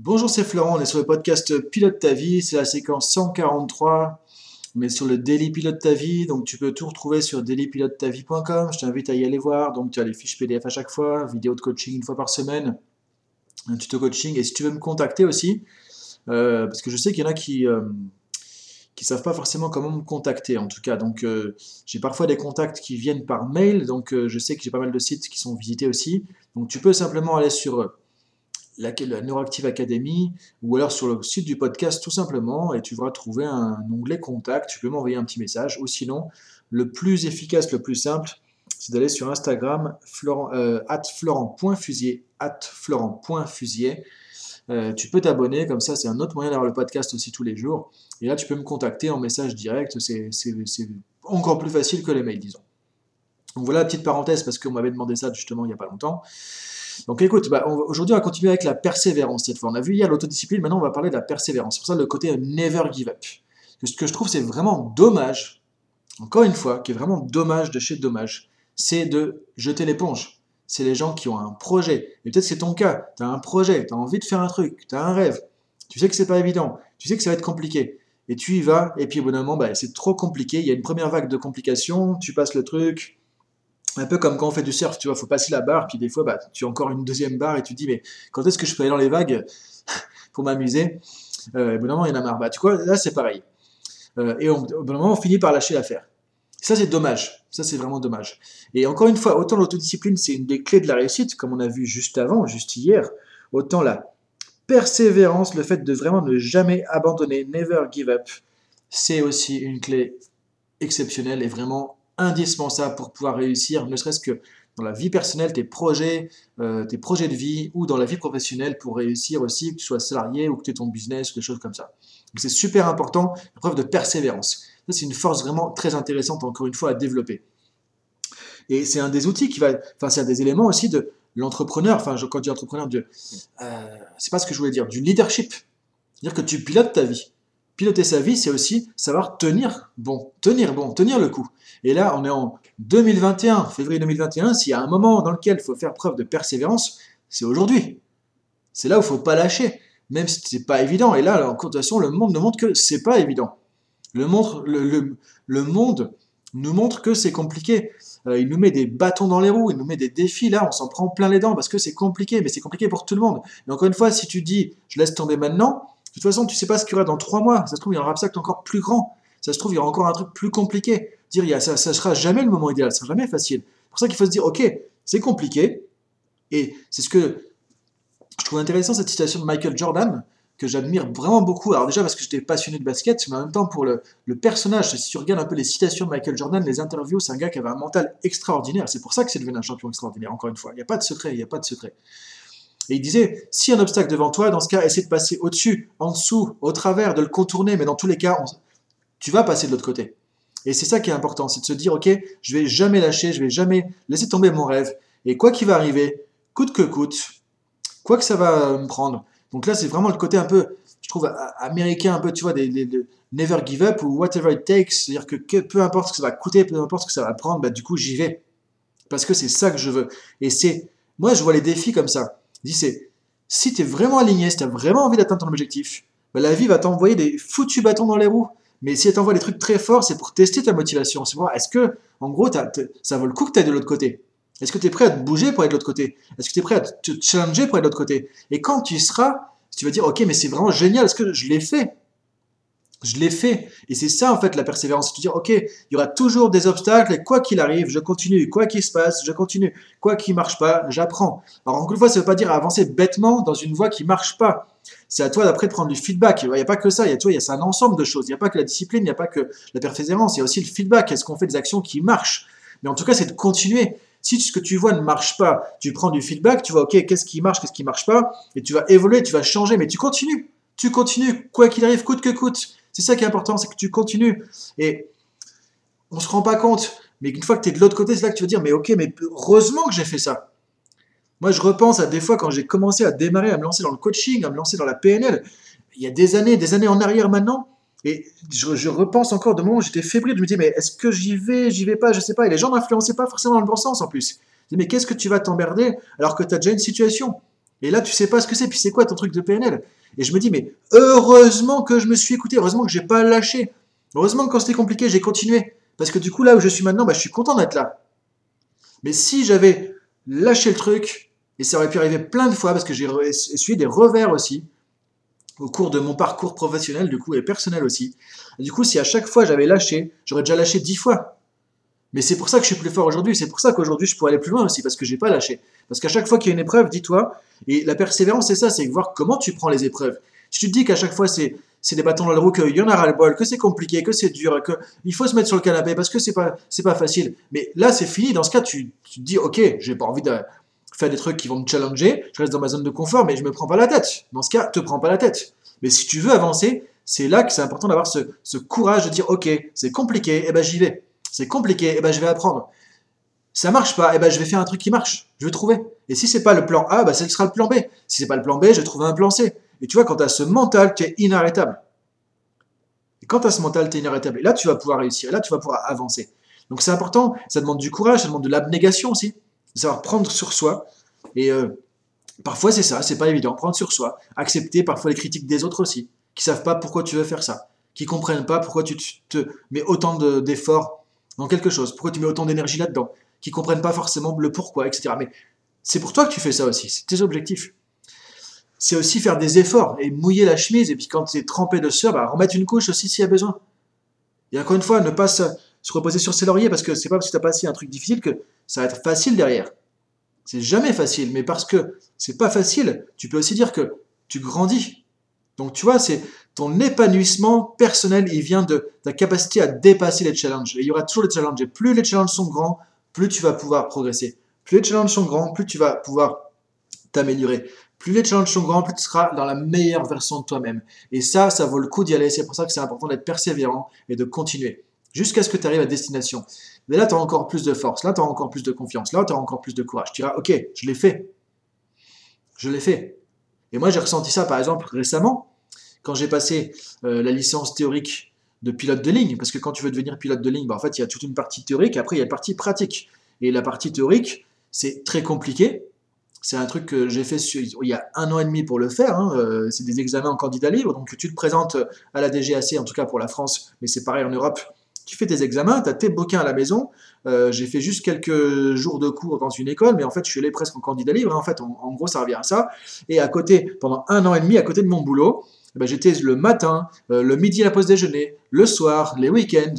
Bonjour, c'est Florent, on est sur le podcast Pilote ta vie, c'est la séquence 143, on est sur le Daily Pilote ta vie, donc tu peux tout retrouver sur dailypilotetavie.com, je t'invite à y aller voir, donc tu as les fiches PDF à chaque fois, vidéo de coaching une fois par semaine, un tuto coaching, et si tu veux me contacter aussi, euh, parce que je sais qu'il y en a qui... euh, qui savent pas forcément comment me contacter en tout cas. Donc euh, j'ai parfois des contacts qui viennent par mail, donc je sais que j'ai pas mal de sites qui sont visités aussi. Donc tu peux simplement aller sur la, Neuroactive Academy ou alors sur le site du podcast tout simplement et tu vas trouver un onglet contact. Tu peux m'envoyer un petit message ou sinon, le plus efficace, le plus simple, c'est d'aller sur Instagram florent, euh, florent.fusier, at florent.fusier. Euh, tu peux t'abonner, comme ça c'est un autre moyen d'avoir le podcast aussi tous les jours. Et là tu peux me contacter en message direct, c'est encore plus facile que les mails, disons. Donc voilà petite parenthèse parce qu'on m'avait demandé ça justement il n'y a pas longtemps. Donc écoute, bah, aujourd'hui on va continuer avec la persévérance cette fois. On a vu hier l'autodiscipline, maintenant on va parler de la persévérance. C'est pour ça le côté never give up. Ce que je trouve c'est vraiment dommage, encore une fois, qui est vraiment dommage de chez dommage, c'est de jeter l'éponge. C'est les gens qui ont un projet. Et peut-être c'est ton cas, tu as un projet, tu as envie de faire un truc, tu as un rêve, tu sais que c'est pas évident, tu sais que ça va être compliqué. Et tu y vas, et puis au bout d'un moment, bah, c'est trop compliqué, il y a une première vague de complications, tu passes le truc, un peu comme quand on fait du surf, tu vois, faut passer la barre, puis des fois, bah, tu as encore une deuxième barre et tu dis, mais quand est-ce que je peux aller dans les vagues pour m'amuser? Euh, Et bon moment, il y en a marre. Bah, tu vois, là, c'est pareil. Euh, et au bout moment, on finit par lâcher l'affaire. Ça, c'est dommage. Ça, c'est vraiment dommage. Et encore une fois, autant l'autodiscipline, c'est une des clés de la réussite, comme on a vu juste avant, juste hier, autant la persévérance, le fait de vraiment ne jamais abandonner, never give up, c'est aussi une clé exceptionnelle et vraiment indispensable pour pouvoir réussir, ne serait-ce que dans la vie personnelle, tes projets, euh, tes projets de vie, ou dans la vie professionnelle pour réussir aussi, que tu sois salarié ou que tu aies ton business, ou des choses comme ça. C'est super important, preuve de persévérance. C'est une force vraiment très intéressante, encore une fois, à développer. Et c'est un des outils qui va, enfin, c'est un des éléments aussi de l'entrepreneur, enfin, quand je dis entrepreneur, euh, c'est pas ce que je voulais dire, du leadership. C'est-à-dire que tu pilotes ta vie. Piloter sa vie, c'est aussi savoir tenir bon, tenir bon, tenir le coup. Et là, on est en 2021, février 2021. S'il y a un moment dans lequel il faut faire preuve de persévérance, c'est aujourd'hui. C'est là où il faut pas lâcher, même si ce n'est pas évident. Et là, en façon, le monde nous montre que c'est pas évident. Le, monde nous montre que c'est compliqué. Euh, il nous met des bâtons dans les roues, il nous met des défis. Là, on s'en prend plein les dents parce que c'est compliqué, mais c'est compliqué pour tout le monde. Et encore une fois, si tu dis je laisse tomber maintenant, toute façon, tu sais pas ce qu'il y aura dans trois mois. Ça se trouve, il y aura un obstacle encore plus grand. Ça se trouve, il y aura encore un truc plus compliqué. Dire, il y ça ne sera jamais le moment idéal, ça sera jamais facile. C'est pour ça qu'il faut se dire, ok, c'est compliqué. Et c'est ce que je trouve intéressant, cette citation de Michael Jordan, que j'admire vraiment beaucoup. Alors déjà parce que j'étais passionné de basket, mais en même temps pour le, le, personnage. Si tu regardes un peu les citations de Michael Jordan, les interviews, c'est un gars qui avait un mental extraordinaire. C'est pour ça que c'est devenu un champion extraordinaire, encore une fois. Il n'y a pas de secret, il n'y a pas de secret. Et il disait, si un obstacle devant toi, dans ce cas, essaie de passer au-dessus, en dessous, au travers, de le contourner, mais dans tous les cas, tu vas passer de l'autre côté. Et c'est ça qui est important, c'est de se dire, ok, je vais jamais lâcher, je vais jamais laisser tomber mon rêve. Et quoi qu'il va arriver, coûte que coûte, quoi que ça va me prendre. Donc là, c'est vraiment le côté un peu, je trouve, américain, un peu, tu vois, des, never give up ou whatever it takes. C'est-à-dire que, peu importe ce que ça va coûter, peu importe ce que ça va prendre, bah, du coup, j'y vais. Parce que c'est ça que je veux. Et c'est, moi, je vois les défis comme ça c'est si tu es vraiment aligné, si tu as vraiment envie d'atteindre ton objectif, bah, la vie va t'envoyer des foutus bâtons dans les roues. Mais si elle t'envoie des trucs très forts, c'est pour tester ta motivation. C'est voir, est-ce que, en gros, ça vaut le coup que tu ailles de l'autre côté? Est-ce que tu es prêt à te bouger pour aller de l'autre côté? Est-ce que tu es prêt à te challenger pour aller de l'autre côté? Et quand tu seras, tu vas dire, ok, mais c'est vraiment génial, est-ce que je l'ai fait je l'ai fait. Et c'est ça, en fait, la persévérance. C'est de dire, OK, il y aura toujours des obstacles, et quoi qu'il arrive, je continue. Quoi qu'il se passe, je continue. Quoi qu'il marche pas, j'apprends. Alors, encore une fois, ça veut pas dire avancer bêtement dans une voie qui marche pas. C'est à toi d'après de prendre du feedback. Il n'y a pas que ça. Il y a, toi, il y a un ensemble de choses. Il n'y a pas que la discipline, il n'y a pas que la persévérance. Il y a aussi le feedback. Est-ce qu'on fait des actions qui marchent? Mais en tout cas, c'est de continuer. Si ce que tu vois ne marche pas, tu prends du feedback, tu vois, OK, qu'est-ce qui marche, qu'est-ce qui marche pas, et tu vas évoluer, tu vas changer, mais tu continues. Tu continues, quoi qu'il arrive, coûte que coûte. C'est ça qui est important, c'est que tu continues. Et on ne se rend pas compte, mais une fois que tu es de l'autre côté, c'est là que tu vas dire, mais ok, mais heureusement que j'ai fait ça. Moi, je repense à des fois quand j'ai commencé à démarrer, à me lancer dans le coaching, à me lancer dans la PNL, il y a des années, des années en arrière maintenant, et je, repense encore de moments où j'étais fébrile, je me dis, mais est-ce que j'y vais, j'y vais pas, je sais pas, et les gens n'influençaient pas forcément dans le bon sens en plus. Je dis, mais qu'est-ce que tu vas t'emmerder alors que tu as déjà une situation? Et là, tu sais pas ce que c'est, puis c'est quoi ton truc de PNL Et je me dis, mais heureusement que je me suis écouté, heureusement que j'ai pas lâché. Heureusement que quand c'était compliqué, j'ai continué. Parce que du coup, là où je suis maintenant, bah, je suis content d'être là. Mais si j'avais lâché le truc, et ça aurait pu arriver plein de fois, parce que j'ai essuyé des revers aussi, au cours de mon parcours professionnel, du coup, et personnel aussi. du coup, si à chaque fois j'avais lâché, j'aurais déjà lâché dix fois. Mais c'est pour ça que je suis plus fort aujourd'hui. C'est pour ça qu'aujourd'hui, je pourrais aller plus loin aussi, parce que j'ai pas lâché. Parce qu'à chaque fois qu'il y a une épreuve, dis-toi, et la persévérance, c'est ça, c'est voir comment tu prends les épreuves. Si tu te dis qu'à chaque fois, c'est c'est des bâtons dans le roue, qu'il y en a ras le bol, que c'est compliqué, que c'est dur, qu'il faut se mettre sur le canapé parce que c'est pas, c'est pas facile. Mais là, c'est fini. Dans ce cas, tu, te dis, ok, j'ai pas envie de faire des trucs qui vont me challenger, je reste dans ma zone de confort, mais je me prends pas la tête. Dans ce cas, te prends pas la tête. Mais si tu veux avancer, c'est là que c'est important d'avoir ce, ce, courage de dire, ok, c'est compliqué, et eh ben j'y vais. C'est compliqué, et eh ben je vais apprendre. Ça marche pas, et eh ben je vais faire un truc qui marche. Je vais trouver. Et si c'est pas le plan A, ben ce sera le plan B. Si c'est pas le plan B, je vais trouver un plan C. Et tu vois, quand tu as ce mental, tu es inarrêtable. Et quand tu as ce mental, tu es inarrêtable. Et là, tu vas pouvoir réussir. Et là, tu vas pouvoir avancer. Donc c'est important. Ça demande du courage, ça demande de l'abnégation aussi. De savoir prendre sur soi. Et euh, parfois, c'est ça, c'est pas évident. Prendre sur soi. Accepter parfois les critiques des autres aussi. Qui savent pas pourquoi tu veux faire ça. Qui comprennent pas pourquoi tu te mets autant d'efforts dans quelque chose. Pourquoi tu mets autant d'énergie là-dedans. Qui comprennent pas forcément le pourquoi, etc. Mais c'est pour toi que tu fais ça aussi. C'est tes objectifs c'est aussi faire des efforts et mouiller la chemise. Et puis quand c'est trempé de sueur, bah, remettre une couche aussi s'il y a besoin. Et encore une fois, ne pas se, reposer sur ses lauriers parce que c'est pas parce que tu as passé un truc difficile que ça va être facile derrière. C'est jamais facile, mais parce que c'est pas facile, tu peux aussi dire que tu grandis. Donc tu vois, c'est ton épanouissement personnel, il vient de ta capacité à dépasser les challenges. Et il y aura toujours des challenges. Et plus les challenges sont grands, plus tu vas pouvoir progresser. Plus les challenges sont grands, plus tu vas pouvoir t'améliorer. Plus les challenges sont grands, plus tu seras dans la meilleure version de toi-même. Et ça, ça vaut le coup d'y aller. C'est pour ça que c'est important d'être persévérant et de continuer jusqu'à ce que tu arrives à destination. Mais là, tu as encore plus de force, là, tu as encore plus de confiance, là, tu as encore plus de courage. Tu diras, ok, je l'ai fait. Je l'ai fait. Et moi, j'ai ressenti ça, par exemple, récemment, quand j'ai passé euh, la licence théorique de pilote de ligne. Parce que quand tu veux devenir pilote de ligne, bah, en fait, il y a toute une partie théorique, après, il y a une partie pratique. Et la partie théorique, c'est très compliqué, c'est un truc que j'ai fait il y a un an et demi pour le faire. Hein, euh, c'est des examens en candidat libre. Donc tu te présentes à la DGAC, en tout cas pour la France, mais c'est pareil en Europe. Tu fais tes examens, tu as tes bouquins à la maison. Euh, j'ai fait juste quelques jours de cours dans une école, mais en fait, je suis allé presque en candidat libre. Hein. en fait, en, gros, ça revient à ça. Et à côté, pendant un an et demi, à côté de mon boulot, j'étais le matin, euh, le midi à la pause déjeuner, le soir, les week-ends,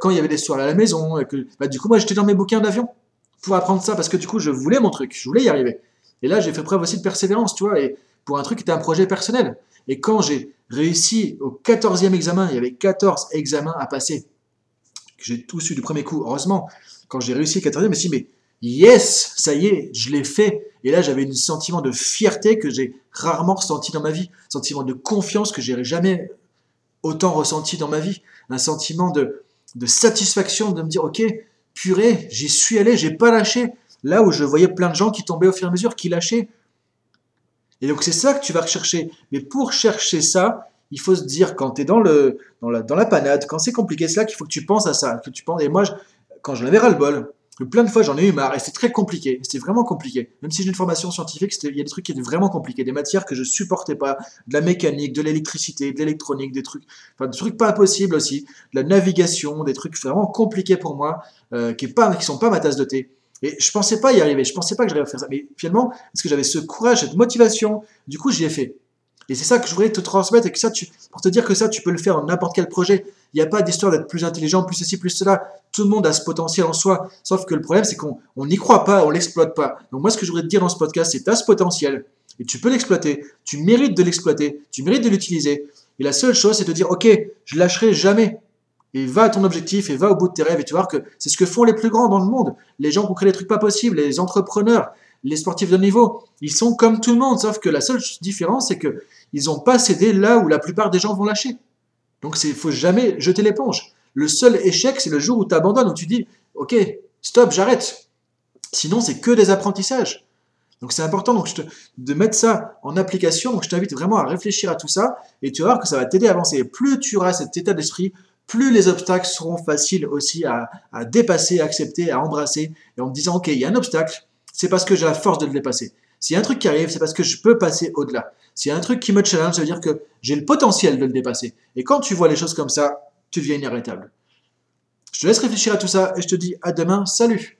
quand il y avait des soirées à la maison. Bah, du coup, moi, j'étais dans mes bouquins d'avion pour apprendre ça parce que du coup, je voulais mon truc, je voulais y arriver. Et là, j'ai fait preuve aussi de persévérance, tu vois, et pour un truc qui était un projet personnel. Et quand j'ai réussi au 14e examen, il y avait 14 examens à passer, que j'ai tous eu du premier coup, heureusement, quand j'ai réussi le 14e, je me suis dit, mais yes, ça y est, je l'ai fait. Et là, j'avais un sentiment de fierté que j'ai rarement ressenti dans ma vie, un sentiment de confiance que j'ai jamais autant ressenti dans ma vie, un sentiment de, de satisfaction de me dire, ok, purée, j'y suis allé, j'ai pas lâché, Là où je voyais plein de gens qui tombaient au fur et à mesure, qui lâchaient. Et donc c'est ça que tu vas rechercher. Mais pour chercher ça, il faut se dire quand tu es dans, le, dans, la, dans la panade, quand c'est compliqué, c'est là qu'il faut que tu penses à ça. Que tu penses, et moi, quand j'en avais ras le bol, plein de fois j'en ai eu marre et c'était très compliqué. C'était vraiment compliqué. Même si j'ai une formation scientifique, il y a des trucs qui étaient vraiment compliqués, des matières que je supportais pas, de la mécanique, de l'électricité, de l'électronique, des trucs, enfin des trucs pas impossibles aussi, de la navigation, des trucs vraiment compliqués pour moi, euh, qui, est pas, qui sont pas ma tasse de thé. Et je pensais pas y arriver, je pensais pas que j'allais faire ça. Mais finalement, parce que j'avais ce courage, cette motivation, du coup, j'y ai fait. Et c'est ça que je voulais te transmettre, et que ça, tu, pour te dire que ça, tu peux le faire dans n'importe quel projet. Il n'y a pas d'histoire d'être plus intelligent, plus ceci, plus cela. Tout le monde a ce potentiel en soi. Sauf que le problème, c'est qu'on n'y croit pas, on l'exploite pas. Donc moi, ce que je voudrais te dire dans ce podcast, c'est tu as ce potentiel, et tu peux l'exploiter. Tu mérites de l'exploiter, tu mérites de l'utiliser. Et la seule chose, c'est de dire, ok, je lâcherai jamais et va à ton objectif et va au bout de tes rêves et tu vas voir que c'est ce que font les plus grands dans le monde. Les gens qui ont créé des trucs pas possibles, les entrepreneurs, les sportifs de niveau, ils sont comme tout le monde, sauf que la seule différence, c'est que ils n'ont pas cédé là où la plupart des gens vont lâcher. Donc il faut jamais jeter l'éponge. Le seul échec, c'est le jour où tu abandonnes, où tu dis, ok, stop, j'arrête. Sinon, c'est que des apprentissages. Donc c'est important donc, de mettre ça en application. Donc je t'invite vraiment à réfléchir à tout ça et tu vas voir que ça va t'aider à avancer. Et plus tu auras cet état d'esprit, plus les obstacles seront faciles aussi à, dépasser, à accepter, à embrasser, et en te disant, OK, il y a un obstacle, c'est parce que j'ai la force de le dépasser. S'il un truc qui arrive, c'est parce que je peux passer au-delà. S'il un truc qui me challenge, ça veut dire que j'ai le potentiel de le dépasser. Et quand tu vois les choses comme ça, tu deviens inarrêtable. Je te laisse réfléchir à tout ça et je te dis à demain. Salut